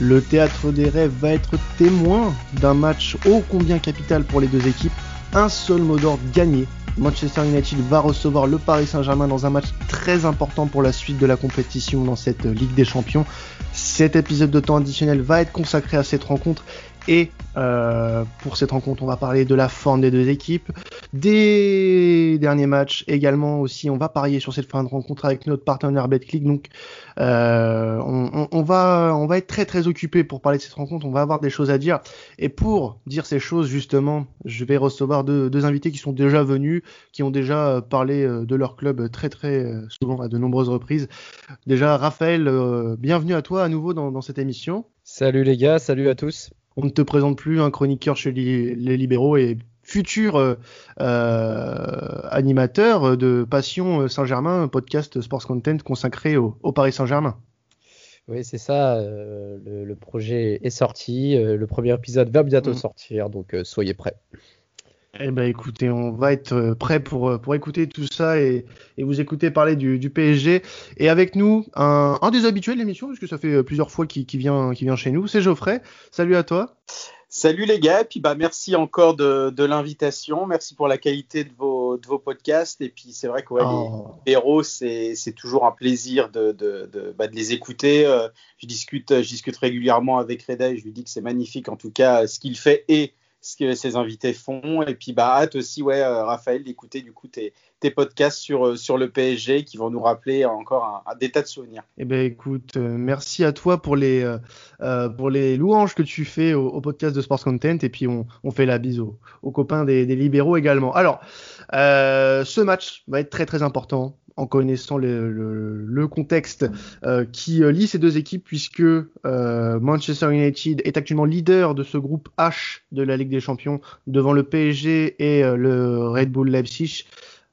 Le théâtre des rêves va être témoin d'un match ô combien capital pour les deux équipes. Un seul mot d'ordre gagné. Manchester United va recevoir le Paris Saint-Germain dans un match très important pour la suite de la compétition dans cette Ligue des Champions. Cet épisode de temps additionnel va être consacré à cette rencontre et euh, pour cette rencontre, on va parler de la forme des deux équipes, des derniers matchs également aussi. On va parier sur cette fin de rencontre avec notre partenaire BetClick. Donc, euh, on, va on va être très très occupé pour parler de cette rencontre. On va avoir des choses à dire. Et pour dire ces choses, justement, je vais recevoir deux, deux invités qui sont déjà venus, qui ont déjà parlé euh, de leur club très très souvent à de nombreuses reprises. Déjà, Raphaël, bienvenue à toi à nouveau dans, dans cette émission. Salut les gars, salut à tous on ne te présente plus un chroniqueur chez les libéraux et futur euh, euh, animateur de Passion Saint-Germain, podcast Sports Content consacré au, Paris Saint-Germain. Oui, c'est ça. Euh, le, projet est sorti. le premier épisode va bientôt mm. sortir, donc soyez prêts. Eh ben écoutez, on va être euh, prêt pour, euh, pour écouter tout ça et, et vous écouter parler du, du, PSG. Et avec nous, un, un des habitués de l'émission, puisque ça fait euh, plusieurs fois qu'il vient, vient chez nous, c'est Geoffrey. Salut à toi. Salut les gars, et puis bah merci encore de, de l'invitation, merci pour la qualité de vos, de vos podcasts, et puis c'est vrai que ouais, oh. les héros, c'est toujours un plaisir de, de, de, bah, les écouter. je, discute, je discute régulièrement avec Reda et je lui dis que c'est magnifique en tout cas ce qu'il fait et ce que ses invités font. Et puis, bah, hâte aussi, ouais, euh, Raphaël, d'écouter du coup tes, tes podcasts sur, euh, sur le PSG qui vont nous rappeler encore un, des tas de souvenirs. Eh ben, écoute, euh, merci à toi pour les, pour les louanges que tu fais au, podcast de Sports Content. Et puis, on, on fait la bise aux, copains des, libéraux également. Alors, ce match va être très, très important en connaissant le, contexte euh, qui euh, lie ces deux équipes puisque euh, Manchester United est actuellement leader de ce groupe H de la Ligue des Champions devant le PSG et le Red Bull Leipzig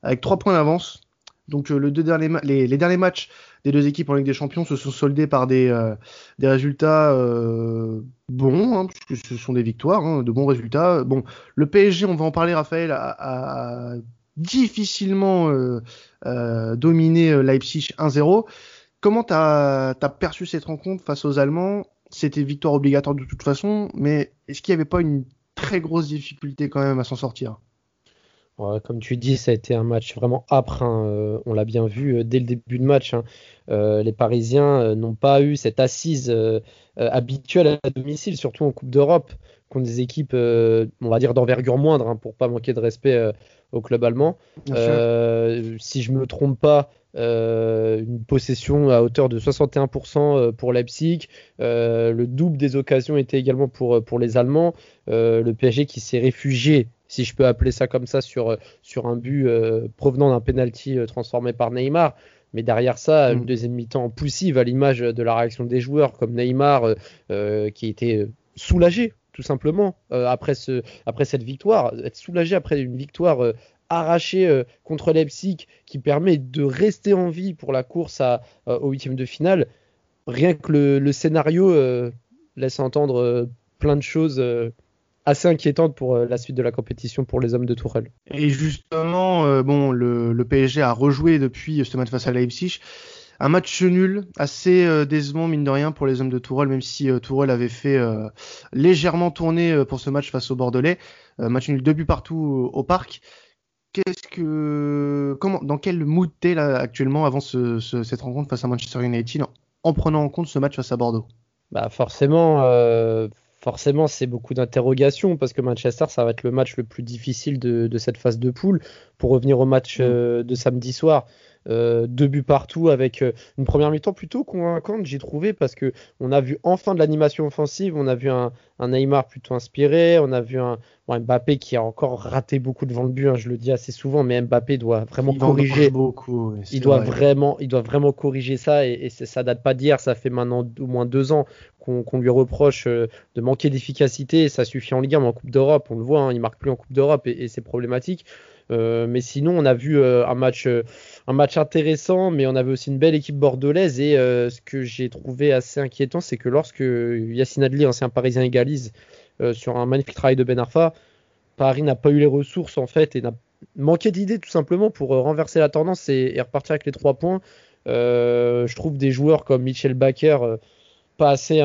avec trois points d'avance. Donc derniers les, derniers matchs des deux équipes en Ligue des Champions se sont soldés par des, des résultats bons, hein, puisque ce sont des victoires, hein, de bons résultats. Bon, le PSG, on va en parler, Raphaël, a difficilement euh, euh, dominé euh, Leipzig 1-0. Comment tu as, perçu cette rencontre face aux Allemands? C'était victoire obligatoire de toute façon, mais est-ce qu'il n'y avait pas une très grosse difficulté quand même à s'en sortir? Comme tu dis, ça a été un match vraiment âpre. Hein. on l'a bien vu dès le début de match. Hein. les Parisiens n'ont pas eu cette assise habituelle à domicile, surtout en Coupe d'Europe, contre des équipes, on va dire, d'envergure moindre, hein, pour pas manquer de respect au club allemand. Euh, si je me trompe pas, euh, une possession à hauteur de 61% euh, pour Leipzig. le double des occasions était également pour, pour les Allemands. le PSG qui s'est réfugié, si je peux appeler ça comme ça, sur, sur un but provenant d'un penalty transformé par Neymar. Mais derrière ça, une mm. deuxième mi-temps poussive à l'image de la réaction des joueurs comme Neymar qui était soulagé tout simplement, euh, après, ce, après cette victoire, être soulagé après une victoire euh, arrachée euh, contre Leipzig qui permet de rester en vie pour la course à, au huitième de finale. Rien que le, scénario laisse entendre plein de choses assez inquiétantes pour la suite de la compétition pour les hommes de Tourelle. Et justement, bon, le, le, PSG a rejoué depuis ce match face à Leipzig un match nul, assez euh, décevant mine de rien pour les hommes de Tourelle, même si euh, Tourelle avait fait euh, légèrement tourner pour ce match face au Bordelais. match nul, deux buts partout au, parc. Qu'est-ce que, comment, dans quel mood t'es là actuellement avant cette rencontre face à Manchester United en, prenant en compte ce match face à Bordeaux? Bah forcément, forcément c'est beaucoup d'interrogations parce que Manchester ça va être le match le plus difficile de, cette phase de poule. Pour revenir au match mmh. de samedi soir, euh, deux buts partout avec euh, une première mi-temps plutôt convaincante, j'ai trouvé, parce que on a vu enfin de l'animation offensive, on a vu un, Neymar plutôt inspiré, on a vu un, Mbappé qui a encore raté beaucoup devant le but, hein, je le dis assez souvent, mais Mbappé doit vraiment corriger. Beaucoup, il doit vraiment, il doit vraiment corriger ça, et, ça date pas d'hier, ça fait maintenant au moins deux ans qu'on lui reproche euh, de manquer d'efficacité, ça suffit en Ligue 1, mais en Coupe d'Europe, on le voit, hein, il marque plus en Coupe d'Europe et, c'est problématique. mais sinon, on a vu un match un match intéressant, mais on avait aussi une belle équipe bordelaise. Et euh, ce que j'ai trouvé assez inquiétant, c'est que lorsque Yacine Adli, ancien parisien, égalise euh, sur un magnifique travail de Ben Arfa, Paris n'a pas eu les ressources en fait et n'a manqué d'idées tout simplement pour euh, renverser la tendance et, repartir avec les trois points. je trouve des joueurs comme Michel Baker pas assez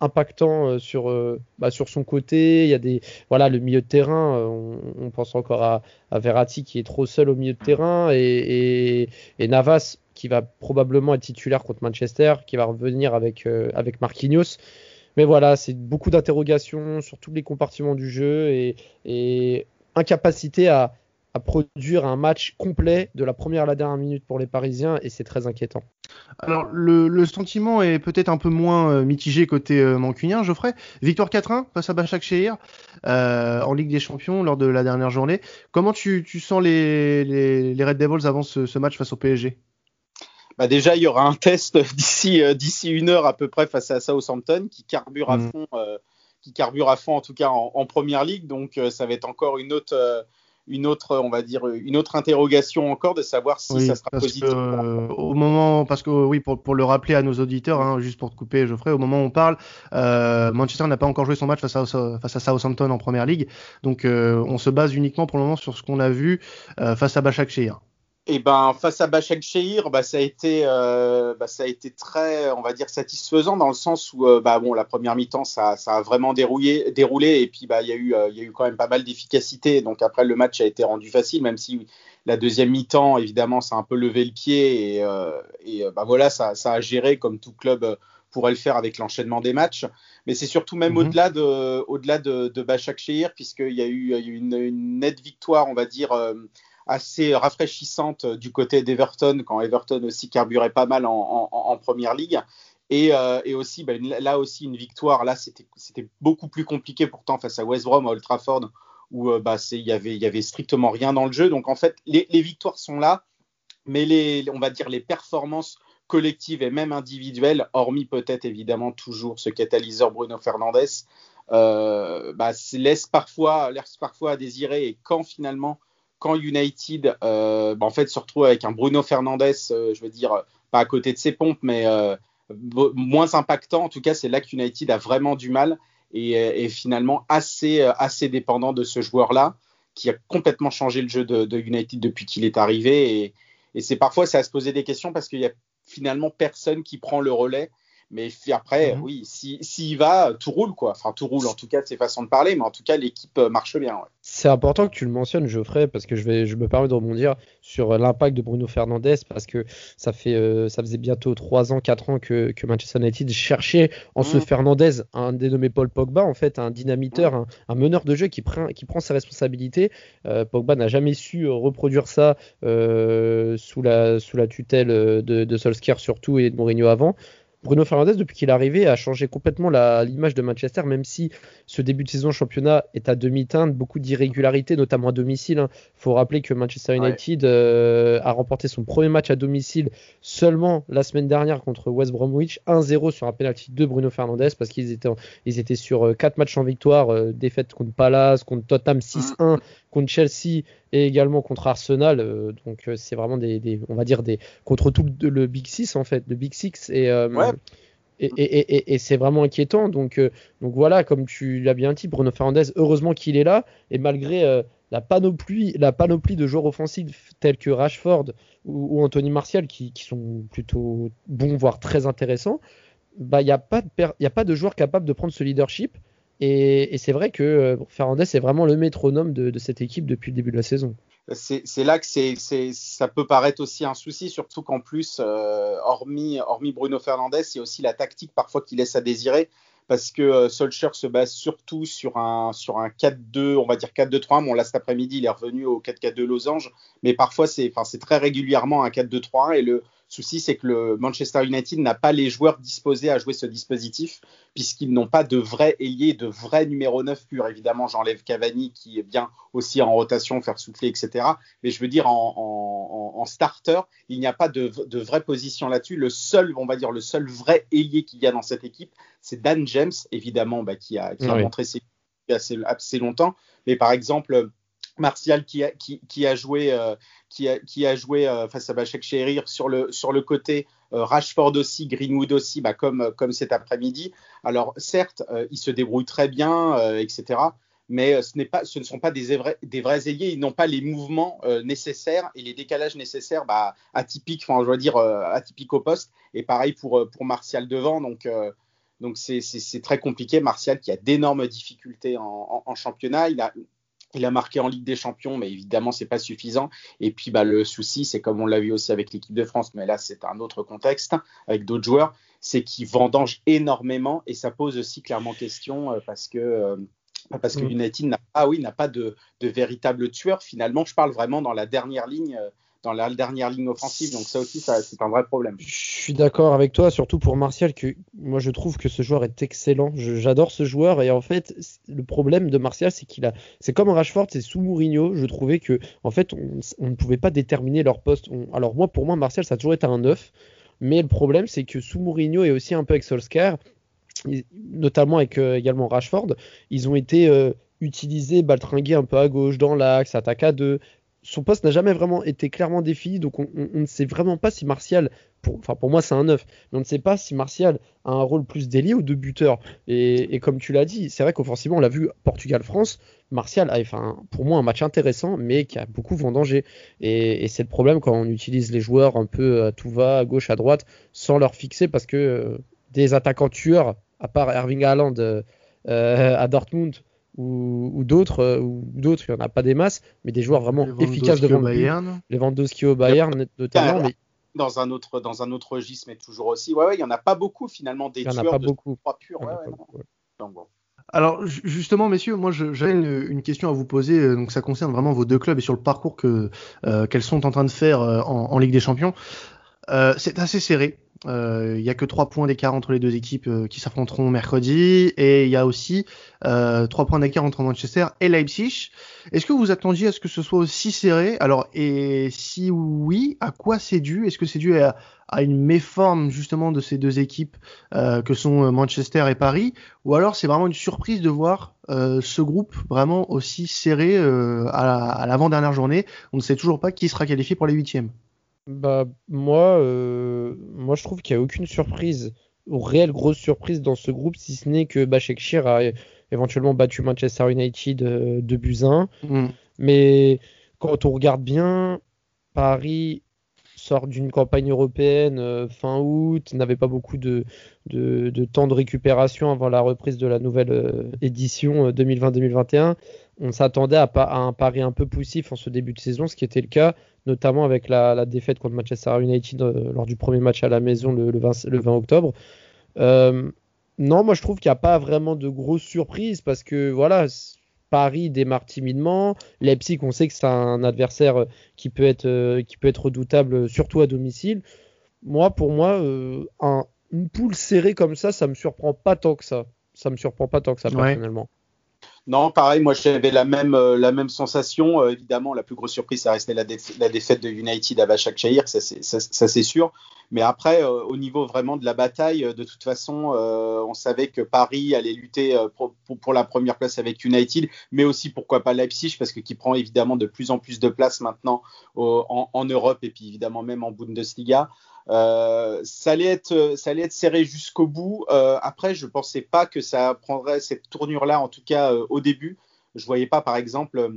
impactant sur, bah, sur son côté. Il y a des voilà le milieu de terrain. On, pense encore à, à, Verratti qui est trop seul au milieu de terrain et, Navas qui va probablement être titulaire contre Manchester, qui va revenir avec avec Marquinhos. Mais voilà, c'est beaucoup d'interrogations sur tous les compartiments du jeu et incapacité à, à produire un match complet de la première à la dernière minute pour les Parisiens et c'est très inquiétant. Alors le, sentiment est peut-être un peu moins euh, mitigé côté euh, mancunien, Geoffrey. Victoire 4-1 face à Bachak Shehir euh, en Ligue des Champions lors de la dernière journée. Comment tu, sens les, les, Red Devils avant ce, match face au PSG bah déjà, il y aura un test d'ici d'ici une heure à peu près face à Southampton qui carbure à mm. fond, qui carbure à fond en tout cas en, en première ligue. Donc ça va être encore une autre une autre, on va dire, une autre interrogation encore de savoir si ça sera positif. Euh, au moment, parce que oui, pour, pour, le rappeler à nos auditeurs, hein, juste pour te couper, Geoffrey, au moment où on parle, euh, Manchester n'a pas encore joué son match face à, face à Southampton en première ligue, donc euh, on se base uniquement pour le moment sur ce qu'on a vu face à Bachak Shehir. Et ben face à Bachak Shehir, bah, ça a été euh, bah, ça a été très on va dire satisfaisant dans le sens où euh, bah bon la première mi-temps ça, ça a vraiment déroulé déroulé et puis bah il y a eu euh, il y a eu quand même pas mal d'efficacité donc après le match a été rendu facile même si la deuxième mi-temps évidemment ça a un peu levé le pied et, et bah voilà ça, ça a géré comme tout club pourrait le faire avec l'enchaînement des matchs. Mais c'est surtout même mhm. au-delà de, au-delà de, de Bachak Shehir, puisqu'il y a eu, il y a eu une, une, nette victoire, on va dire, assez rafraîchissante du côté d'Everton, quand Everton aussi carburait pas mal en, première ligue. Et, euh, aussi, ben, là aussi, une victoire. Là, c'était beaucoup plus compliqué pourtant face à West Brom, à Old Trafford, où euh, bah, il y avait, y avait strictement rien dans le jeu. Donc, en fait, les, victoires sont là, mais les, on va dire les performances collectives et même individuelles, hormis peut-être évidemment toujours ce catalyseur Bruno Fernandez, euh, bah, laisse parfois, laisse parfois à désirer. Et quand finalement quand United euh, bah, en fait se retrouve avec un Bruno Fernandez, euh, je veux dire pas à côté de ses pompes, mais euh, moins impactant. En tout cas, c'est là que United a vraiment du mal et est finalement assez assez dépendant de ce joueur-là qui a complètement changé le jeu de, United depuis qu'il est arrivé et, et c'est parfois ça à se poser des questions parce qu'il y a finalement personne qui prend le relais mais après, mhm. oui, s'il si, va, tout roule, quoi. Enfin, tout roule, en tout cas, de ses façons de parler, mais en tout cas, l'équipe euh, marche bien. C'est important que tu le mentionnes, Geoffrey, parce que je, vais, je me permets de rebondir sur euh, l'impact de Bruno Fernandez, parce que ça, fait, euh, ça faisait bientôt 3 ans, 4 ans que, que Manchester United cherchait en ce mhm. Fernandez un dénommé Paul Pogba, en fait, un dynamiteur, mhm. un, meneur de jeu qui prend, qui prend ses responsabilités. Pogba n'a jamais su reproduire ça sous, la, sous la tutelle de, de Solskjaer surtout et de Mourinho avant. Bruno Fernandes, depuis qu'il est arrivé, a changé complètement l'image de Manchester, même si ce début de saison championnat est à demi-teinte, beaucoup d'irrégularités, notamment à domicile. Il hein. faut rappeler que Manchester United euh, a remporté son premier match à domicile seulement la semaine dernière contre West Bromwich, 1-0 sur un penalty de Bruno Fernandes, parce qu'ils étaient, ils étaient sur 4 euh, matchs en victoire, euh, défaite contre Palace, contre Tottenham 6-1, contre Chelsea et également contre Arsenal. Euh, donc euh, c'est vraiment des, on va dire des contre tout le, Big Six en fait, le Big Six et euh, Et, et, et, c'est vraiment inquiétant. Donc, donc voilà, comme tu l'as bien dit, Bruno Fernandez, heureusement qu'il est là. Et malgré la, panoplie, la panoplie de joueurs offensifs tels que Rashford ou, Anthony Martial, qui, qui, sont plutôt bons, voire très intéressants, bah, il n'y a, pas de a pas de joueur capable de prendre ce leadership. Et, c'est vrai que euh, Fernandez est vraiment le métronome de, cette équipe depuis le début de la saison. C'est là que ça peut paraître aussi un souci, surtout qu'en plus, euh, hormis, Bruno Fernandez, a aussi la tactique parfois qui laisse à désirer parce que euh, Solskjaer se base surtout sur un, sur un 4-2, on va dire 4-2-3. Bon, là, cet après-midi, il est revenu au 4-4-2 Losange, mais parfois, c'est très régulièrement un 4-2-3. Et le, souci, c'est que le Manchester United n'a pas les joueurs disposés à jouer ce dispositif, puisqu'ils n'ont pas de vrais ailiers, de vrais numéro 9 pur. Évidemment, j'enlève Cavani, qui est bien aussi en rotation, faire souffler, etc. Mais je veux dire, en, starter, il n'y a pas de, de vraie position là-dessus. Le seul, on va dire, le seul vrai ailier qu'il y a dans cette équipe, c'est Dan James, évidemment, bah, qui a, montré ses assez, assez longtemps. Mais par exemple, Martial qui a, joué, euh, qui a, joué euh, face à Bachek Sherir sur le, sur le côté, euh, Rashford aussi, Greenwood aussi, bah, comme, comme cet après-midi. Alors certes, ils se débrouillent très bien, etc. Mais ce, pas, ce ne sont pas des vrais, des vrais ailiers, ils n'ont pas les mouvements nécessaires et les décalages nécessaires bah, atypiques, enfin je dois dire atypiques au poste. Et pareil pour, pour Martial devant. Donc Donc c'est très compliqué. Martial qui a d'énormes difficultés en, en, championnat. Il a, il a marqué en Ligue des Champions, mais évidemment, c'est pas suffisant. Et puis, bah, le souci, c'est comme on l'a vu aussi avec l'équipe de France, mais là, c'est un autre contexte avec d'autres joueurs, c'est qu'il vendange énormément et ça pose aussi clairement question euh, parce que euh, parce que mm. United n'a pas, oui, n'a pas de, de, véritable tueur. Finalement, je parle vraiment dans la dernière ligne euh, dans la dernière ligne offensive. Donc ça aussi, c'est un vrai problème. Je suis d'accord avec toi, surtout pour Martial, que moi je trouve que ce joueur est excellent. J'adore ce joueur et en fait, le problème de Martial, c'est qu'il a, c'est comme Rashford, c'est sous Mourinho. Je trouvais que en fait, on, ne pouvait pas déterminer leur poste. alors moi, pour moi, Martial, ça a toujours été un 9. Mais le problème, c'est que sous Mourinho et aussi un peu avec Solskjaer, notamment avec euh, également Rashford, ils ont été euh, utilisés, baltringués un peu à gauche, dans l'axe, attaque à deux, son poste n'a jamais vraiment été clairement défini, donc on, ne sait vraiment pas si Martial, pour, enfin pour moi c'est un 9, mais on ne sait pas si Martial a un rôle plus délié ou de buteur. Et, comme tu l'as dit, c'est vrai qu'offensivement on l'a vu Portugal-France, Martial a fait pour moi un match intéressant, mais qui a beaucoup vendangé. Et, et c'est le problème quand on utilise les joueurs un peu à tout va, à gauche, à droite, sans leur fixer, parce que euh, des attaquants tueurs, à part Erving Haaland euh, à Dortmund, ou, d'autres, euh, ou d'autres, il n'y en a pas des masses, mais des joueurs vraiment efficaces devant le Bayern. Les Vendosky au Bayern, notamment. Mais... Dans un autre, dans un autre registre, mais toujours aussi. Ouais, ouais, il n'y en a pas beaucoup finalement des il y en a pas beaucoup. Alors justement, messieurs, moi j'ai une, question à vous poser. Euh, donc ça concerne vraiment vos deux clubs et sur le parcours que euh, qu'elles sont en train de faire en, en, Ligue des Champions. c'est assez serré. Euh, il y a que trois points d'écart entre les deux équipes euh, qui s'affronteront mercredi. Et il y a aussi euh, trois points d'écart entre Manchester et Leipzig. Est-ce que vous attendiez à ce que ce soit aussi serré? Alors et si oui, à quoi c'est dû? Est-ce que c'est dû à, une méforme justement de ces deux équipes que sont Manchester et Paris? Ou alors c'est vraiment une surprise de voir ce groupe vraiment aussi serré à l'avant-dernière journée? On ne sait toujours pas qui sera qualifié pour les huitièmes. Bah moi, euh, moi je trouve qu'il n'y a aucune surprise ou réelle grosse surprise dans ce groupe, si ce n'est que Bashekshir a éventuellement battu Manchester United euh, de Buzyn. Mm. Mais quand on regarde bien, Paris sort d'une campagne européenne euh, fin août, n'avait pas beaucoup de, de, temps de récupération avant la reprise de la nouvelle édition 2020-2021. On s'attendait à, à, un pari un peu poussif en ce début de saison, ce qui était le cas notamment avec la, défaite contre Manchester United euh, lors du premier match à la maison le, 20, octobre. Euh, non, moi je trouve qu'il n'y a pas vraiment de grosses surprises parce que voilà, Paris démarre timidement. Leipzig, on sait que c'est un adversaire qui peut être, qui peut être redoutable, surtout à domicile. Moi, pour moi, euh, un, une poule serrée comme ça, ça me surprend pas tant que ça. Ça me surprend pas tant que ça personnellement. Non, pareil, moi j'avais la même, euh, la même sensation. Euh, évidemment, la plus grosse surprise, ça restait la, la défaite de United à Başakşehir, ça c'est sûr. Mais après, euh, au niveau vraiment de la bataille, de toute façon, on savait que Paris allait lutter pour, pour, la première place avec United, mais aussi pourquoi pas Leipzig, parce que qui prend évidemment de plus en plus de place maintenant en, en, Europe et puis évidemment même en Bundesliga. Euh, ça, allait être, ça allait être serré jusqu'au bout. Euh, après, je ne pensais pas que ça prendrait cette tournure-là, en tout cas euh, au début. Je ne voyais pas, par exemple,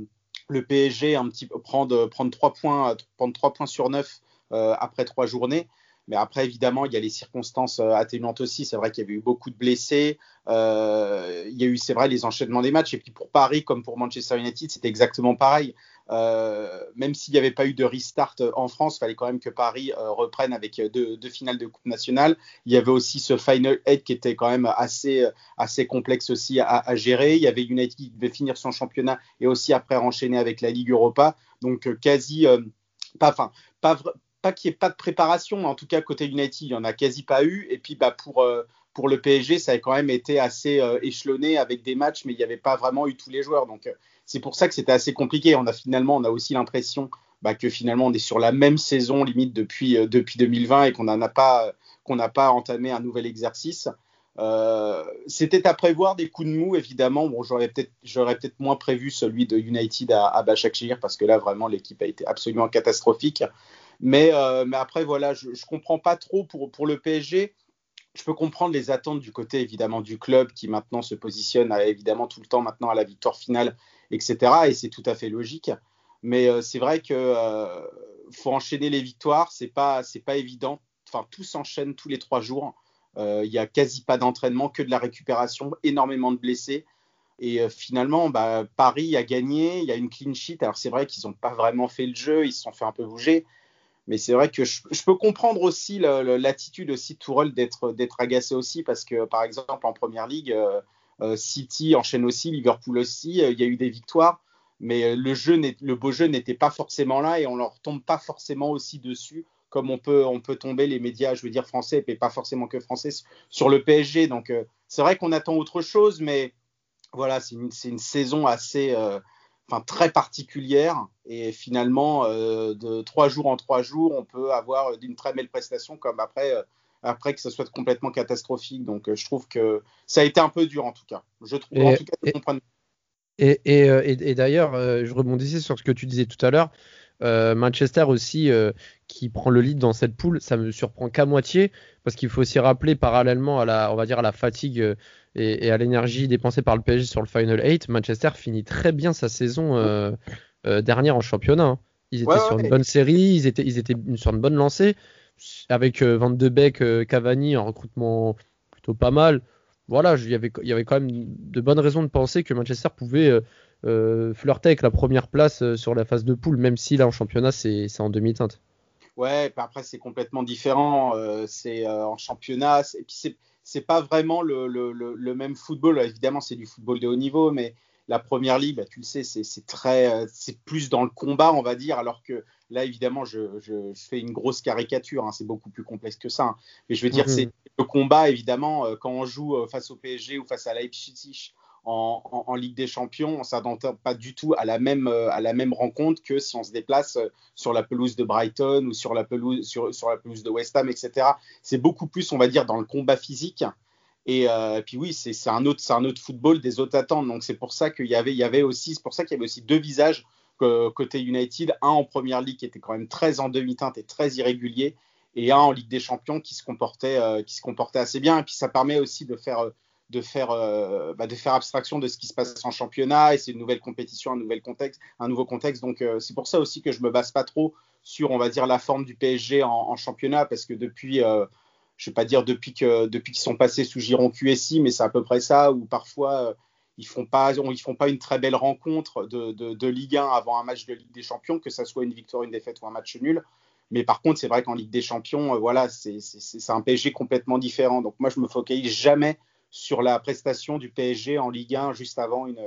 le PSG prendre, prendre, 3 points, prendre 3 points sur 9 après 3 journées. Mais après, évidemment, il y a les circonstances atténuantes aussi. C'est vrai qu'il y avait eu beaucoup de blessés. Euh, il y a eu, c'est vrai, les enchaînements des matchs. Et puis pour Paris, comme pour Manchester United, c'était exactement pareil. Euh, même s'il n'y avait pas eu de restart en France, il fallait quand même que Paris euh, reprenne avec deux, finales de Coupe nationale. Il y avait aussi ce Final 8 qui était quand même assez, assez complexe aussi à, gérer. Il y avait United qui devait finir son championnat et aussi après enchaîner avec la Ligue Europa. Donc quasi, pas, enfin, pas, pas qu'il n'y ait pas de préparation, en tout cas côté United, il n'y en a quasi pas eu. Et puis bah, pour, pour le PSG, ça a quand même été assez échelonné avec des matchs, mais il n'y avait pas vraiment eu tous les joueurs. Donc c'est pour ça que c'était assez compliqué. On a finalement, on a aussi l'impression bah, que finalement on est sur la même saison limite depuis, euh, depuis 2020 et qu'on n'a pas, qu'on n'a pas entamé un nouvel exercice. Euh, c'était à prévoir des coups de mou, évidemment. Bon, j'aurais peut-être, j'aurais peut-être moins prévu celui de United à, à Başakşehir parce que là, vraiment, l'équipe a été absolument catastrophique. Mais, euh, mais après, voilà, je, ne comprends pas trop pour, pour le PSG. Je peux comprendre les attentes du côté évidemment du club qui maintenant se positionne évidemment tout le temps maintenant à la victoire finale etc. Et c'est tout à fait logique. Mais euh, c'est vrai que euh, faut enchaîner les victoires, c'est pas c'est pas évident. Enfin, tout s'enchaîne tous les trois jours. Il n'y a quasi pas d'entraînement, que de la récupération, énormément de blessés. Et finalement, bah, Paris a gagné, il y a une clean sheet. Alors c'est vrai qu'ils n'ont pas vraiment fait le jeu, ils se sont fait un peu bouger. Mais c'est vrai que je, peux comprendre aussi l'attitude aussi de Tourelle d'être agacé aussi, parce que par exemple en Première Ligue, City enchaîne aussi, Liverpool aussi, il y a eu des victoires mais euh, le, jeu le beau jeu n'était pas forcément là et on leur tombe pas forcément aussi dessus comme on peut, on peut tomber les médias, je veux dire français, et pas forcément que français, sur le PSG. Donc euh, c'est vrai qu'on attend autre chose, mais voilà, c'est une, saison assez, euh, enfin très particulière. Et finalement, de trois jours en trois jours, on peut avoir une très belle prestation, comme après, après que ça soit complètement catastrophique. Donc je trouve que ça a été un peu dur en tout cas. Je trouve, en tout cas, de comprendre et, et, euh, et, d'ailleurs, euh, je rebondissais sur ce que tu disais tout à l'heure. Euh, Manchester aussi, qui prend le lead dans cette poule, ça me surprend qu'à moitié, parce qu'il faut aussi rappeler parallèlement à la, on va dire à la fatigue et, à l'énergie dépensée par le PSG sur le Final 8, Manchester finit très bien sa saison dernière en championnat. Hein. Ils étaient sur une bonne série, ils étaient, ils étaient sur une bonne lancée, avec Van de Beek, Cavani en recrutement plutôt pas mal voilà, il y, avait, il y avait quand même de bonnes raisons de penser que Manchester pouvait euh, euh, flirter avec la première place euh, sur la phase de poule, même si là en championnat c'est en demi-teinte. Ouais, après c'est complètement différent. c'est en championnat, et puis c'est pas vraiment le, le, le, même football. Évidemment, c'est du football de haut niveau, mais la première ligue, bah, tu le sais, c'est très, c'est plus dans le combat, on va dire, alors que là, évidemment, je, je, fais une grosse caricature. Hein, c'est beaucoup plus complexe que ça. Hein. Mais je veux dire, mhm. c'est le combat, évidemment, euh, quand on joue euh, face au PSG ou face à Leipzig en, Ligue des Champions, on ne s'attend pas du tout à la, même, euh, à la même rencontre que si on se déplace sur la pelouse de Brighton ou sur la pelouse, de West Ham, etc. C'est beaucoup plus, on va dire, dans le combat physique. Et, puis oui, c'est un autre, c'est un autre football, des autres attentes. Donc c'est pour ça qu'il y avait, il y avait aussi, c'est pour ça qu'il y avait aussi deux visages côté United, un en première ligue qui était quand même très en demi-teinte et très irrégulier, et un en Ligue des Champions qui se comportait, euh, qui se comportait assez bien. Et puis ça permet aussi de faire, de faire, euh, bah, de faire abstraction de ce qui se passe en championnat. Et c'est une nouvelle compétition, un nouvel contexte, un nouveau contexte. Donc euh, c'est pour ça aussi que je me base pas trop sur, on va dire, la forme du PSG en, championnat, parce que depuis je vais pas dire depuis que depuis qu'ils sont passés sous Giron QSI, mais c'est à peu près ça, ou parfois ils font pas ils font pas une très belle rencontre de, de, Ligue 1 avant un match de Ligue des Champions, que ça soit une victoire, une défaite ou un match nul. Mais par contre, c'est vrai qu'en Ligue des Champions, euh, voilà, c'est un PSG complètement différent. Donc moi, je me focalise jamais sur la prestation du PSG en Ligue 1 juste avant une,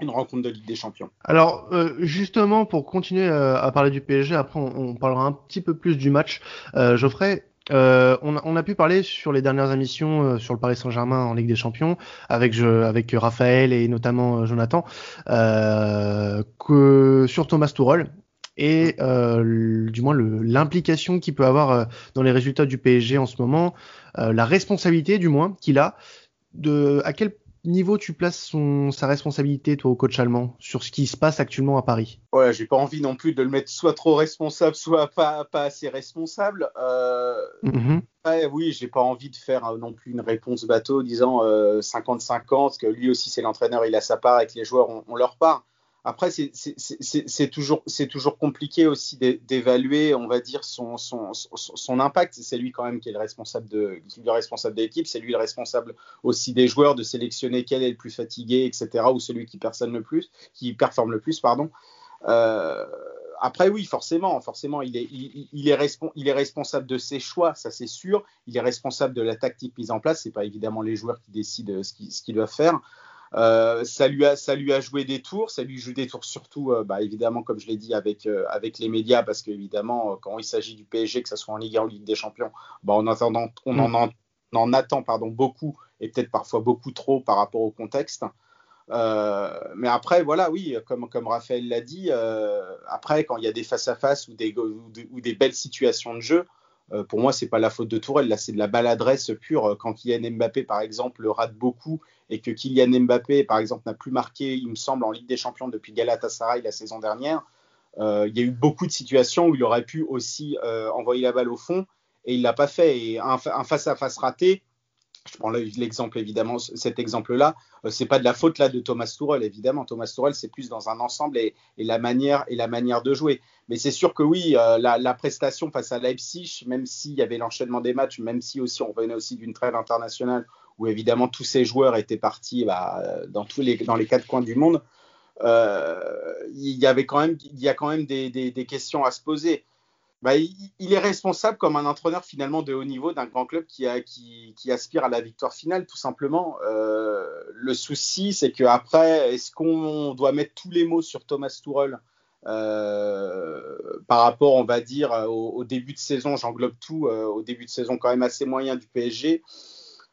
une rencontre de Ligue des Champions. Alors euh, justement, pour continuer euh, à parler du PSG, après on, parlera un petit peu plus du match. Geoffrey, euh, on, a, pu parler sur les dernières émissions euh, sur le Paris Saint-Germain en Ligue des Champions avec, avec Raphaël et notamment euh, Jonathan euh, que sur Thomas Tuchel et du moins l'implication qu'il peut avoir dans les résultats du PSG en ce moment, la responsabilité du moins qu'il a de à quel niveau tu places son, sa responsabilité, toi, au coach allemand, sur ce qui se passe actuellement à Paris? Ouais, j'ai pas envie non plus de le mettre soit trop responsable, soit pas, pas assez responsable. Euh, ouais, oui, j'ai pas envie de faire euh, non plus une réponse bateau disant 50-50, euh, que lui aussi c'est l'entraîneur, il a sa part et que les joueurs ont leur part. Après, c'est toujours, compliqué aussi d'évaluer, on va dire, son, impact. C'est lui quand même qui est le responsable de, le responsable de l'équipe. C'est lui le responsable aussi des joueurs de sélectionner quel est le plus fatigué, etc. Ou celui qui performe le plus, qui performe le plus, pardon. Euh, après, oui, forcément, forcément, il est, responsable de ses choix, ça c'est sûr. Il est responsable de la tactique mise en place. C'est pas évidemment les joueurs qui décident ce qu'ils doivent faire. Euh, ça, lui a, ça lui a joué des tours, ça lui joue des tours surtout, euh, bah, évidemment, comme je l'ai dit, avec, euh, avec les médias, parce qu'évidemment, quand il s'agit du PSG, que ce soit en Ligue 1 ou en Ligue des Champions, bah, on, attendant, on, en, mm. en, attend pardon, beaucoup, et peut-être parfois beaucoup trop par rapport au contexte. mais après, voilà, oui, comme, comme Raphaël l'a dit, après, quand il y a des face-à-face ou, des, ou, des, belles situations de jeu, euh, pour moi, c'est pas la faute de Tourelle, là, c'est de la baladresse pure. Quand Kylian Mbappé, par exemple, le rate beaucoup et que Kylian Mbappé, par exemple, n'a plus marqué, il me semble, en Ligue des Champions depuis Galatasaray la saison dernière, euh, il y a eu beaucoup de situations où il aurait pu aussi euh, envoyer la balle au fond et il l'a pas fait. Et un, face-à-face raté, je prends l'exemple évidemment, cet exemple-là, euh, c'est pas de la faute là de Thomas Tourel évidemment. Thomas Tourel c'est plus dans un ensemble et, la manière et la manière de jouer. Mais c'est sûr que oui, euh, la, prestation face à Leipzig, même s'il y avait l'enchaînement des matchs, même si aussi on venait aussi d'une trêve internationale où évidemment tous ces joueurs étaient partis bah, dans tous les dans les quatre coins du monde, euh, il y avait quand même il y a quand même des questions à se poser bah, il, est responsable comme un entraîneur finalement de haut niveau d'un grand club qui, a, qui, qui, aspire à la victoire finale, tout simplement. Euh, le souci, c'est qu'après, est-ce qu'on doit mettre tous les mots sur Thomas Tuchel euh, par rapport, on va dire, au, début de saison, j'englobe tout, euh, au début de saison quand même assez moyen du PSG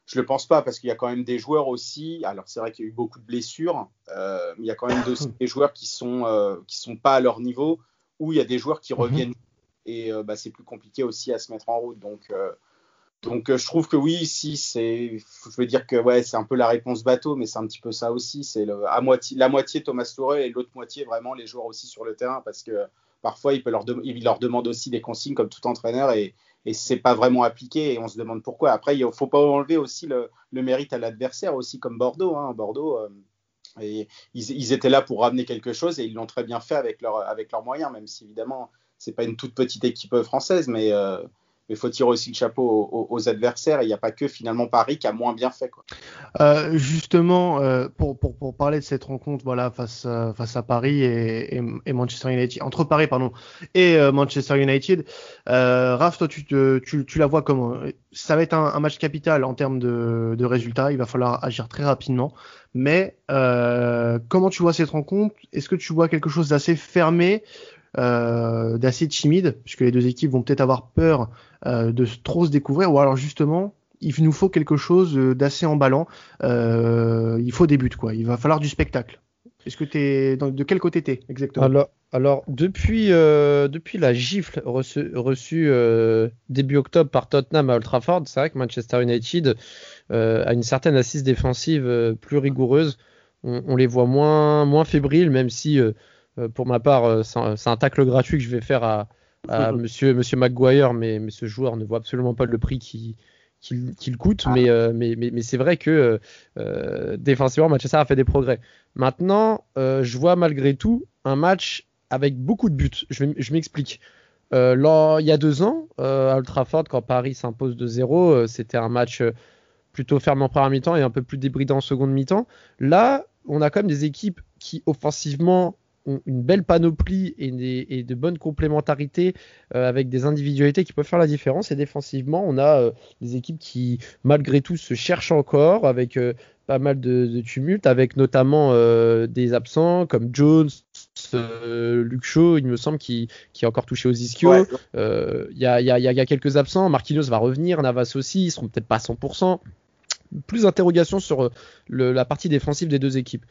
je le pense pas parce qu'il y a quand même des joueurs aussi. Alors c'est vrai qu'il y a eu beaucoup de blessures, mais il y a quand même des joueurs qui sont qui sont pas à leur niveau, ou il y a des joueurs qui mhm. reviennent et euh, bah, c'est plus compliqué aussi à se mettre en route. Donc, euh, donc euh, je trouve que oui, si c'est, je veux dire que ouais, c'est un peu la réponse bateau, mais c'est un petit peu ça aussi. C'est à moitié, la moitié Thomas Touré et l'autre moitié vraiment les joueurs aussi sur le terrain parce que parfois il, peut leur leur demande aussi des consignes comme tout entraîneur et, et c'est pas vraiment appliqué et on se demande pourquoi. Après, il faut pas enlever aussi le, le mérite à l'adversaire aussi comme Bordeaux. Hein. Bordeaux. ils, ils, étaient là pour ramener quelque chose et ils l'ont très bien fait avec, leur, avec leurs moyens, même si évidemment c'est pas une toute petite équipe française, mais euh, il faut tirer aussi le chapeau aux, adversaires. Il n'y a pas que finalement Paris qui a moins bien fait. Quoi. Euh, justement, euh, pour, parler de cette rencontre voilà, face, à Paris et, Manchester United, entre Paris pardon, et Manchester United, Raph, toi tu, la vois comment? Ça va être un, un, match capital en termes de, de, résultats. Il va falloir agir très rapidement. Mais comment tu vois cette rencontre? Est-ce que tu vois quelque chose d'assez fermé? Euh, d'assez timide, puisque les deux équipes vont peut-être avoir peur euh, de trop se découvrir, ou alors justement, il nous faut quelque chose d'assez emballant. Euh, il faut des buts, quoi. Il va falloir du spectacle. Est-ce que tu es de quel côté t'es exactement? Alors, depuis, euh, depuis la gifle reçue, euh, début octobre par Tottenham à Old Trafford, c'est vrai que Manchester United euh, a une certaine assise défensive plus rigoureuse. On, on, les voit moins, moins fébriles, même si euh, pour ma part, euh, c'est un, tacle gratuit que je vais faire à, monsieur, monsieur Maguire, mais, mais, ce joueur ne voit absolument pas le prix qu'il qui, coûte, ah. euh, mais, mais, mais, c'est vrai que défensivement, Manchester a fait des progrès. Maintenant, je vois malgré tout un match avec beaucoup de buts. Je, je m'explique. il y a deux ans, à Old Trafford, quand Paris s'impose de 0, c'était un match plutôt fermé en première mi-temps et un peu plus débridant en seconde mi-temps. Là, on a quand même des équipes qui offensivement une belle panoplie et, de bonnes complémentarités euh, avec des individualités qui peuvent faire la différence. Et défensivement, on a euh, des équipes qui, malgré tout, se cherchent encore avec euh, pas mal de, tumultes, avec notamment des absents comme Jones, Luke Shaw, il me semble, qui, qui est encore touché aux ischios. Il y, a, quelques absents. Marquinhos va revenir, Navas aussi, ils seront peut-être pas à 100%. Plus d'interrogations sur la partie défensive des deux équipes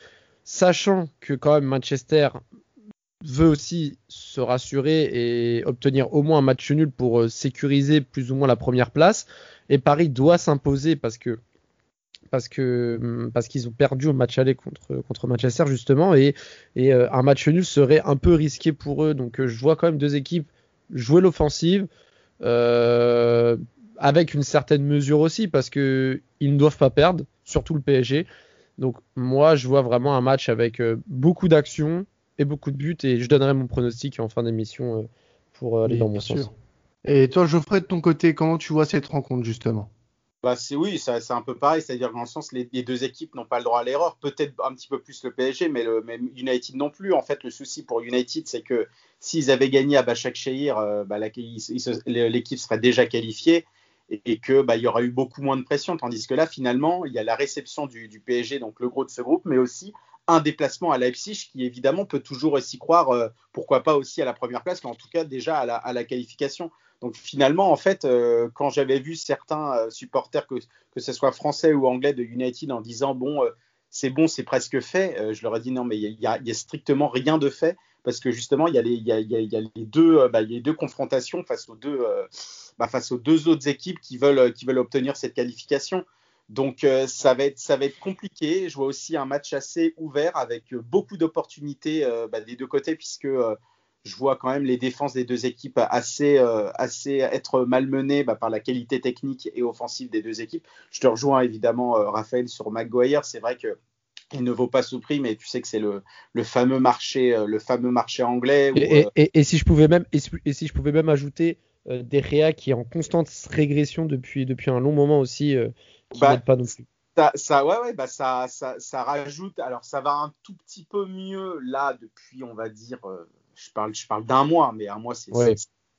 sachant que quand même Manchester veut aussi se rassurer et obtenir au moins un match nul pour euh, sécuriser plus ou moins la première place. Et Paris doit s'imposer parce que parce hum, qu'ils ont perdu au match aller contre contre Manchester justement et, et euh, un match nul serait un peu risqué pour eux. Donc euh, je vois quand même deux équipes jouer l'offensive avec une certaine mesure aussi parce que ils ne doivent pas perdre, surtout le PSG. Donc moi, je vois vraiment un match avec euh, beaucoup d'actions et beaucoup de buts et je donnerai mon pronostic en fin d'émission euh, pour euh, aller dans mon sens. Et toi, Geoffrey, de ton côté, comment tu vois cette rencontre justement? Bah c'est oui, c'est un peu pareil, c'est-à-dire dans le sens les, les deux équipes n'ont pas le droit à l'erreur, peut-être un petit peu plus le PSG, mais le même United non plus. En fait, le souci pour United, c'est que s'ils avaient gagné à Bachak Shehir, bah, l'équipe serait déjà qualifiée et que bah, y aura eu beaucoup moins de pression. Tandis que là, finalement, il y a la réception du, PSG, donc le gros de ce groupe, mais aussi un déplacement à Leipzig qui évidemment peut toujours aussi croire, euh, pourquoi pas aussi à la première place, mais en tout cas déjà à la, qualification. Donc finalement, en fait, euh, quand j'avais vu certains euh, supporters, que, que ce soit français ou anglais de United, en disant bon, c'est bon, c'est presque fait, je leur ai dit non, mais il y, a, strictement rien de fait parce que justement, il y il y a, bah, les deux confrontations face aux deux bah, face aux deux autres équipes qui veulent, qui veulent obtenir cette qualification. Donc euh, ça, va être, ça va être compliqué. Je vois aussi un match assez ouvert avec beaucoup d'opportunités euh, bah, des deux côtés puisque euh, je vois quand même les défenses des deux équipes assez, assez être malmenées bah, par la qualité technique et offensive des deux équipes. Je te rejoins évidemment, Raphaël, sur McGuire. C'est vrai que il ne vaut pas ce prix, mais tu sais que c'est le, le, fameux marché, le fameux marché anglais. et, si je pouvais même, et si je pouvais même ajouter euh, des réa qui est en constante régression depuis, depuis un long moment aussi, euh, qui bah, pas non plus. Ça, ça, ouais, ouais, bah ça, ça, ça, rajoute. Alors, ça va un tout petit peu mieux là depuis, on va dire, euh, je parle, je parle d'un mois, mais un mois, c'est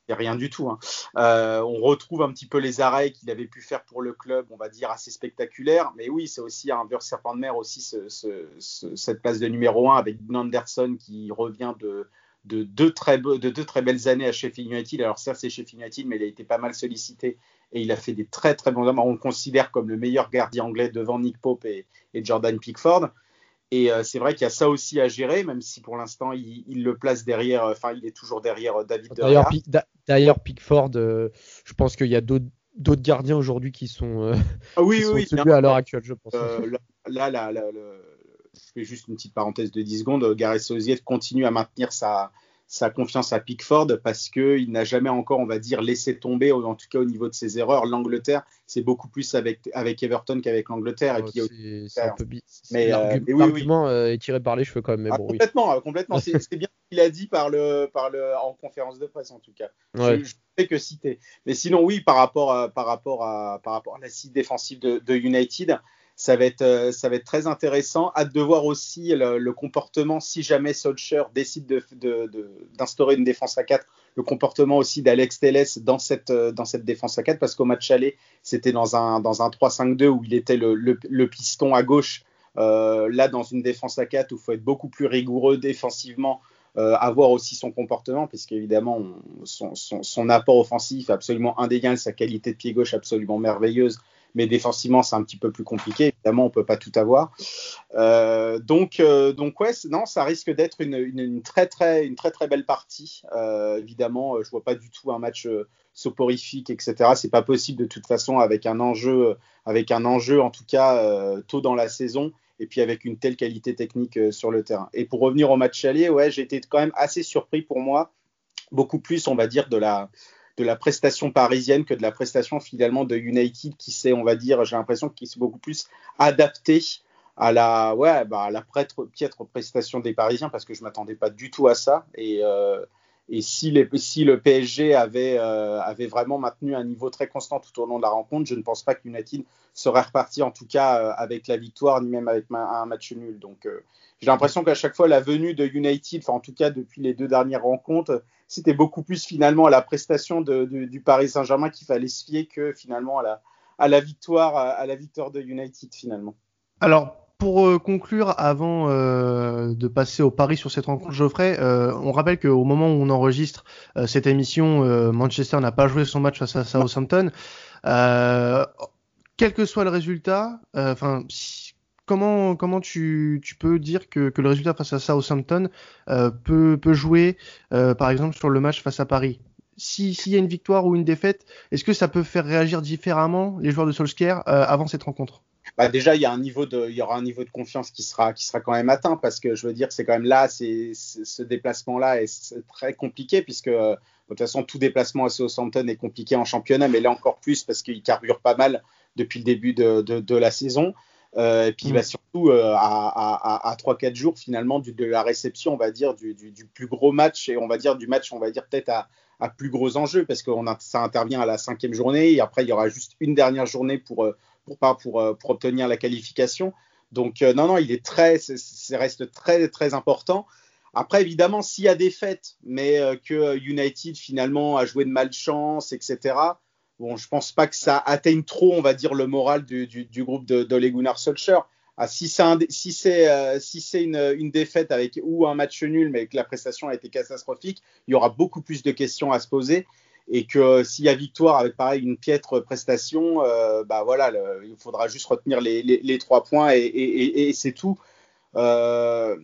rien du tout. Hein. on retrouve un petit peu les arrêts qu'il avait pu faire pour le club, on va dire assez spectaculaire. Mais oui, c'est aussi un beurre serpent de mer aussi ce, ce, cette place de numéro 1 avec Anderson qui revient de, de deux, très de deux très belles années à Sheffield United. Alors certes c'est Sheffield United, mais il a été pas mal sollicité et il a fait des très très bons hommes. On le considère comme le meilleur gardien anglais devant Nick Pope et, Jordan Pickford. Et euh, c'est vrai qu'il y a ça aussi à gérer, même si pour l'instant il, le place derrière, euh, enfin il est toujours derrière euh, David D'ailleurs, d'ailleurs Pickford, je pense qu'il y a d'autres gardiens aujourd'hui qui sont, ah oui, oui, à l'heure actuelle, je pense. là, là, là, je fais juste une petite parenthèse de 10 secondes, Gareth Southgate continue à maintenir sa, sa confiance à Pickford parce qu'il n'a jamais encore, on va dire, laissé tomber, en tout cas au niveau de ses erreurs. L'Angleterre, c'est beaucoup plus avec, avec Everton qu'avec l'Angleterre. c'est un peu Mais, euh, l'argument euh, est tiré par les cheveux quand même. Ah, complètement, euh, complètement. c'est bien ce qu'il a dit par le, par le, en conférence de presse en tout cas. Je, ne fais que citer. Mais sinon, oui, par rapport à, par rapport à, par rapport à la site défensive de, de United, ça va être, euh, ça va être très intéressant. Hâte de voir aussi le, comportement, si jamais Solskjaer décide d'instaurer une défense à 4, le comportement aussi d'Alex Telles dans cette, euh, défense à 4, parce qu'au match aller, c'était dans un, dans un 3-5-2 où il était le, piston à gauche. Euh, là, dans une défense à 4 où il faut être beaucoup plus rigoureux défensivement, avoir aussi son comportement, puisqu'évidemment, son, son, apport offensif absolument indéniable, sa qualité de pied gauche absolument merveilleuse mais défensivement c'est un petit peu plus compliqué. Évidemment, on peut pas tout avoir. Euh, donc, euh, donc ouais, non, ça risque d'être une, très très une très très belle partie. Euh, évidemment, je vois pas du tout un match soporifique, etc. C'est pas possible de toute façon avec un enjeu, avec un enjeu en tout cas tôt dans la saison et puis avec une telle qualité technique sur le terrain. Et pour revenir au match allié, ouais, été quand même assez surpris pour moi, beaucoup plus, on va dire, de la de la prestation parisienne que de la prestation finalement de United qui s'est, on va dire, j'ai l'impression qu'il s'est beaucoup plus adapté à la, ouais, bah, à la piètre prestation des Parisiens parce que je m'attendais pas du tout à ça. Et, euh, et si, le PSG avait, euh, avait vraiment maintenu un niveau très constant tout au long de la rencontre, je ne pense pas que United serait reparti en tout cas euh, avec la victoire ni même avec un match nul. Donc j'ai l'impression qu'à chaque fois la venue de United, enfin en tout cas depuis les deux dernières rencontres, c'était beaucoup plus finalement à la prestation du Paris Saint-Germain qu'il fallait se fier que finalement à la, à la victoire à la victoire de United finalement. Alors pour euh, conclure, avant euh, de passer au pari sur cette rencontre, Geoffrey, euh, on rappelle qu'au moment où on enregistre cette émission, Manchester n'a pas joué son match face à Southampton. quel que soit le résultat, enfin, comment comment tu, tu peux dire que, que, le résultat face à Southampton euh, peut, peut jouer euh, par exemple sur le match face à Paris? Si s'il y a une victoire ou une défaite, est-ce que ça peut faire réagir différemment les joueurs de Solskjaer euh, avant cette rencontre? Bah déjà, il y a un niveau de, il y aura un niveau de confiance qui sera, qui sera quand même atteint parce que je veux dire, c'est quand même là, c'est, ce déplacement-là est, très compliqué puisque de toute façon, tout déplacement à Southampton est compliqué en championnat, mais là encore plus parce qu'il carbure pas mal depuis le début de, de, de la saison. Euh, et puis bah, mm. surtout euh, à, à, 3-4 jours finalement de la réception, on va dire, du, plus gros match et on va dire du match, on va dire peut-être à, plus gros enjeux parce que ça intervient à la cinquième journée et après il y aura juste une dernière journée pour, euh, pour, pour, pour obtenir la qualification. Donc non, non, il est très, ça reste très, très important. Après, évidemment, s'il y a des fêtes, mais que United finalement a joué de malchance, etc., bon, je pense pas que ça atteigne trop, on va dire, le moral du, du, du groupe de, de Gunnar Solskjaer. Ah, si c'est si euh, une, une, défaite avec ou un match nul mais que la prestation a été catastrophique, il y aura beaucoup plus de questions à se poser et que euh, s'il y a victoire avec pareil une piètre prestation, euh, bah voilà, il faudra juste retenir les, les, les trois points et, et, et c'est tout. Euh,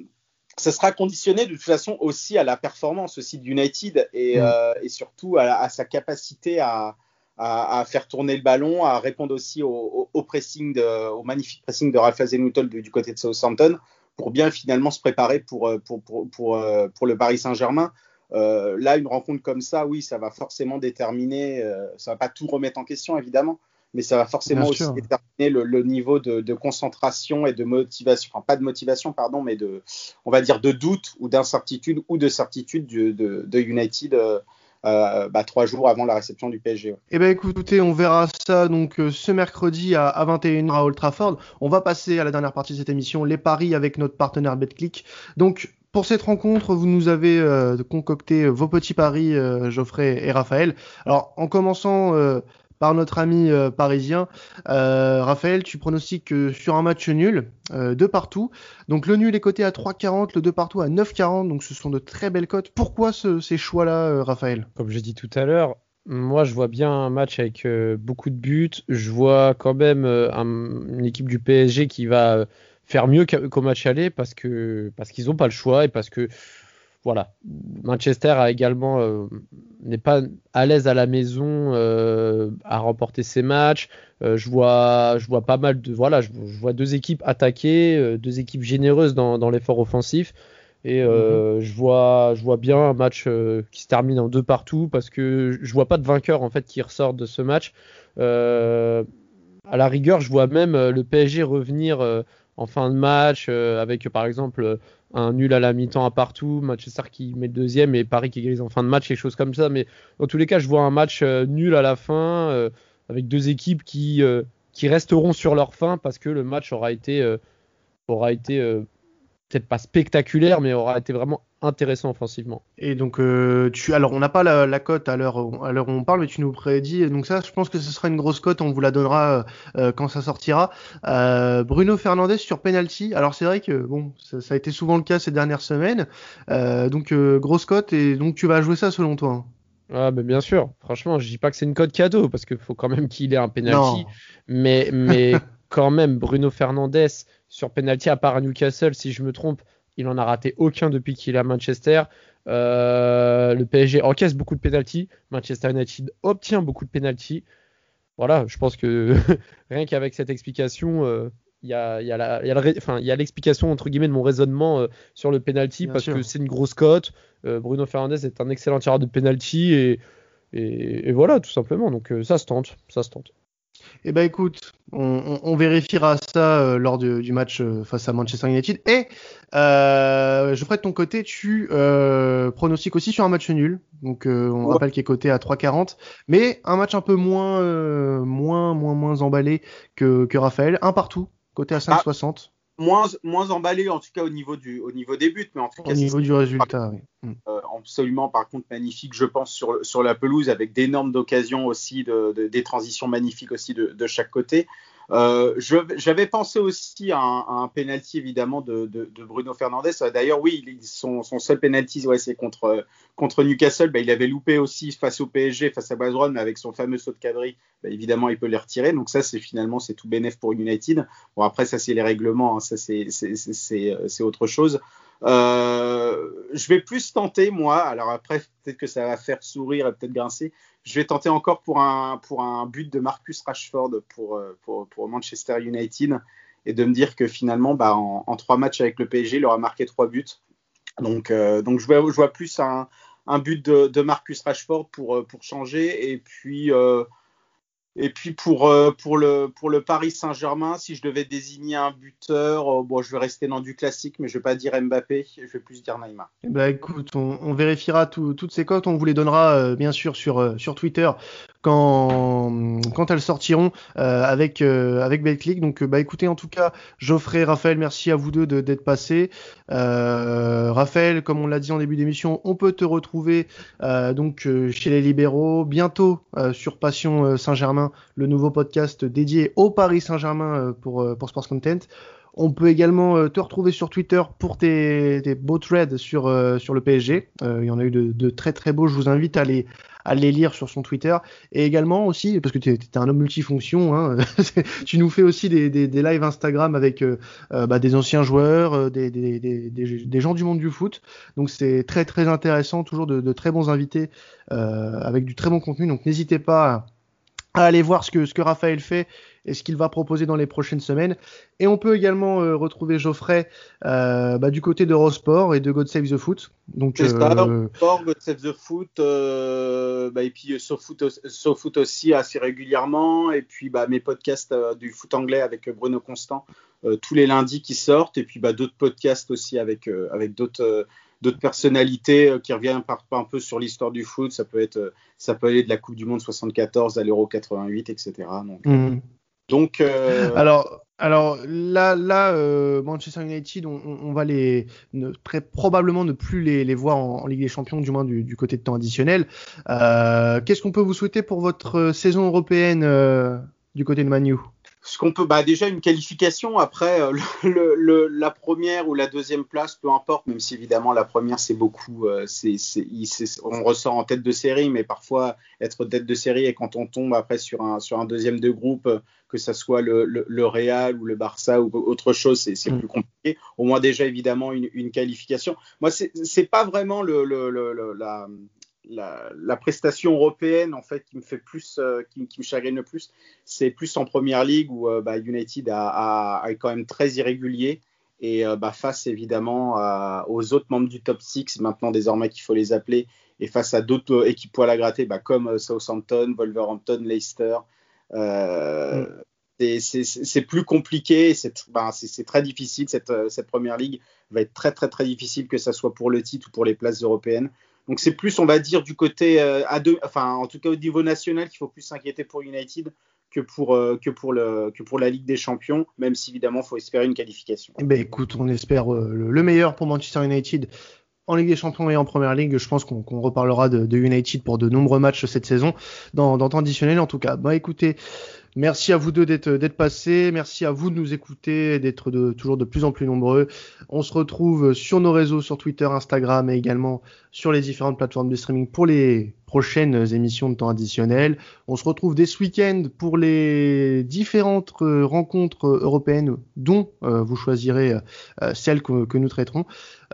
ça sera conditionné de toute façon aussi à la performance aussi d'United et, mm. et surtout à, à, sa capacité à, à, faire tourner le ballon, à répondre aussi au, pressing, de, au magnifique pressing de Ralph Hasenhüttl du, du, côté de Southampton, pour bien finalement se préparer pour, pour, pour, pour, pour le Paris Saint-Germain. Là, une rencontre comme ça, oui, ça va forcément déterminer, ça va pas tout remettre en question évidemment, mais ça va forcément aussi déterminer le, niveau de, concentration et de motivation, enfin pas de motivation, pardon, mais de, on va dire de doute ou d'incertitude ou de certitude de, United. Euh, euh, bah, trois jours avant la réception du PSG. Eh ben écoutez, on verra ça donc euh, ce mercredi à, 21h à Old Trafford. On va passer à la dernière partie de cette émission, les paris avec notre partenaire BetClick. Donc pour cette rencontre, vous nous avez concocté vos petits paris, Geoffrey et Raphaël. Alors en commençant par notre ami euh, parisien. Euh, Raphaël, tu pronostiques sur un match nul, euh, de partout. Donc le nul est coté à 3,40, le 2 partout à 9,40. Donc ce sont de très belles cotes. Pourquoi ces choix-là, Raphaël? Comme j'ai dit tout à l'heure, moi je vois bien un match avec beaucoup de buts. Je vois quand même une équipe du PSG qui va faire mieux qu'au match aller parce que parce qu'ils n'ont pas le choix et parce que voilà, Manchester a également euh, n'est pas à l'aise à la maison euh, à remporter ses matchs. Euh, je vois je vois pas mal de voilà, je, vois deux équipes attaquées, deux équipes généreuses dans, l'effort offensif et mhm. je vois je vois bien un match qui se termine en deux partout parce que je vois pas de vainqueur en fait qui ressort de ce match. à la rigueur, je vois même le PSG revenir en fin de match avec par exemple un nul à la mi-temps à partout, Manchester qui met le deuxième et Paris qui égalise en fin de match, quelque chose comme ça. Mais dans tous les cas, je vois un match euh, nul à la fin euh, avec deux équipes qui, euh, qui resteront sur leur fin parce que le match aura été, aura été peut-être pas spectaculaire, mais aura été vraiment intéressant offensivement. Et donc, euh, tu, alors on n'a pas la, cote à l'heure où on parle, mais tu nous prédis. Donc ça, je pense que ce sera une grosse cote. On vous la donnera euh, quand ça sortira. Euh, Bruno Fernandez sur penalty. Alors c'est vrai que bon, ça, a été souvent le cas ces dernières semaines. donc grosse cote et donc tu vas jouer ça selon toi. Hein? Ah ben bien sûr. Franchement, je dis pas que c'est une cote cadeau parce qu'il faut quand même qu'il ait un penalty. Mais mais quand même, Bruno Fernandez sur penalty à part à Newcastle, si je me trompe il en a raté aucun depuis qu'il est à Manchester. Euh, le PSG encaisse beaucoup de penalties. Manchester United obtient beaucoup de penalties. Voilà, je pense que rien qu'avec cette explication, euh, il y a, l'explication entre guillemets de mon raisonnement euh, sur le penalty parce que c'est une grosse cote. Bruno Fernandez est un excellent tireur de penalty et, et, voilà tout simplement. Donc ça se tente, ça se tente. Eh ben écoute, on, vérifiera ça euh, lors du, match euh, face à Manchester United. Et euh, je ferai de ton côté, tu euh, pronostiques aussi sur un match nul. Donc on rappelle qu'il est coté à 3,40, mais un match un peu moins, moins, moins, moins emballé que, que Raphaël. Un partout, coté à 5,60 moins, moins emballé en tout cas au niveau du au niveau des buts mais en tout cas au niveau du résultat oui. Mm. Euh, absolument par contre magnifique je pense sur sur la pelouse avec d'énormes occasions aussi de, des transitions magnifiques aussi de, de chaque côté euh, j'avais pensé aussi à un, penalty évidemment de, Bruno Fernandez. D'ailleurs, oui, son, seul penalty, ouais, c'est contre, contre Newcastle. Bah, il avait loupé aussi face au PSG, face à Bazron, mais avec son fameux saut de quadrille, bah, évidemment, il peut les retirer. Donc ça, c'est finalement, c'est tout bénéf pour United. Bon, après, ça, c'est les règlements, hein. ça, c'est autre chose. Euh, je vais plus tenter, moi. Alors après, peut-être que ça va faire sourire et peut-être grincer. Je vais tenter encore pour un, pour un but de Marcus Rashford pour, euh, pour, pour Manchester United et de me dire que finalement, bah, en, trois matchs avec le PSG, il aura marqué trois buts. Donc, euh, donc je, vois, plus un, un but de, Marcus Rashford pour, pour changer. Et puis, et puis pour, euh, pour, le, pour le Paris Saint-Germain, si je devais désigner un buteur, euh, bon, je vais rester dans du classique, mais je vais pas dire Mbappé, je vais plus dire Neymar. Bah écoute, on, on vérifiera toutes ces cotes, on vous les donnera euh, bien sûr sur, sur Twitter quand, quand elles sortiront avec, avec Betclick. Donc bah écoutez, en tout cas, Geoffrey, Raphaël, merci à vous deux d'être passés. Raphaël, comme on l'a dit en début d'émission, on peut te retrouver donc chez les libéraux, bientôt sur Passion Saint-Germain le nouveau podcast dédié au Paris Saint-Germain euh, pour, euh, pour Sports Content. On peut également euh, te retrouver sur Twitter pour tes, beaux threads sur, sur le PSG. il y en a eu de, très très beaux. Je vous invite à les, à les lire sur son Twitter. Et également aussi, parce que tu es, un homme multifonction, hein, tu nous fais aussi des, des, lives Instagram avec bah, des anciens joueurs, des, des, gens du monde du foot. Donc c'est très très intéressant, toujours de, très bons invités avec du très bon contenu. Donc n'hésitez pas à aller voir ce que, ce que Raphaël fait et ce qu'il va proposer dans les prochaines semaines. Et on peut également euh, retrouver Geoffrey euh, bah, du côté d'Eurosport et de God Save the Foot. Donc, euh, Sport, God Save the Foot, euh, bah, et puis SoFoot, foot aussi assez régulièrement. Et puis bah, mes podcasts du foot anglais avec Bruno Constant tous les lundis qui sortent. Et puis d'autres podcasts aussi avec, avec d'autres d'autres personnalités qui reviennent un peu sur l'histoire du foot. Ça peut être, ça peut aller de la Coupe du Monde 74 à l'Euro 88, etc. Donc, mmh. Donc, euh, alors, là, euh, Manchester United, on, va les très probablement ne plus les, voir en, Ligue des Champions, du moins du, côté de temps additionnel. Euh, qu'est-ce qu'on peut vous souhaiter pour votre saison européenne du côté de Manu? Ce qu'on peut, bah déjà une qualification. Après, euh, le, la première ou la deuxième place, peu importe. Même si évidemment la première c'est beaucoup, euh, c'est, on ressort en tête de série, mais parfois être tête de série et quand on tombe après sur un sur un deuxième de groupe, que ça soit le, le, Real ou le Barça ou autre chose, c'est, mm. plus compliqué. Au moins déjà évidemment une, une qualification. Moi, c'est, pas vraiment le, la la, prestation européenne en fait qui me fait plus, euh, qui, me chagrine le plus, c'est plus en première ligue où euh, bah, United a, est quand même très irrégulier et euh, bah, face évidemment aux autres membres du top 6 maintenant désormais qu'il faut les appeler et face à d'autres équipes poil à gratter bah, comme Southampton, Wolverhampton, Leicester. Mm. C'est plus compliqué, bah, c'est très difficile. Cette, cette première ligue va être très très très difficile que ce soit pour le titre ou pour les places européennes. Donc c'est plus, on va dire, du côté euh, à deux, enfin en tout cas au niveau national, qu'il faut plus s'inquiéter pour United que pour, euh, que, pour le, que pour la Ligue des Champions, même si évidemment il faut espérer une qualification. Eh ben, écoute, on espère euh, le meilleur pour Manchester United en Ligue des Champions et en Première Ligue. Je pense qu'on reparlera de, United pour de nombreux matchs cette saison, dans, dans temps additionnel en tout cas. Bah écoutez, Merci à vous deux d'être passés. Merci à vous de nous écouter, d'être de, toujours de plus en plus nombreux. On se retrouve sur nos réseaux, sur Twitter, Instagram et également sur les différentes plateformes de streaming pour les prochaines émissions de temps additionnel. On se retrouve dès ce week-end pour les différentes rencontres européennes dont euh, vous choisirez euh, celles que, nous traiterons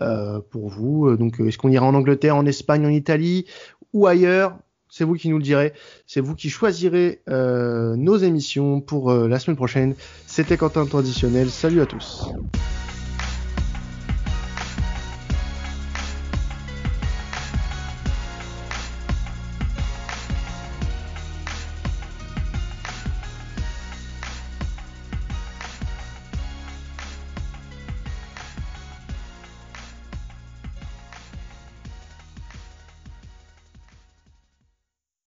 euh, pour vous. Donc, est-ce qu'on ira en Angleterre, en Espagne, en Italie ou ailleurs? C'est vous qui nous le direz. C'est vous qui choisirez euh, nos émissions pour euh, la semaine prochaine. C'était Quentin Traditionnel. Salut à tous.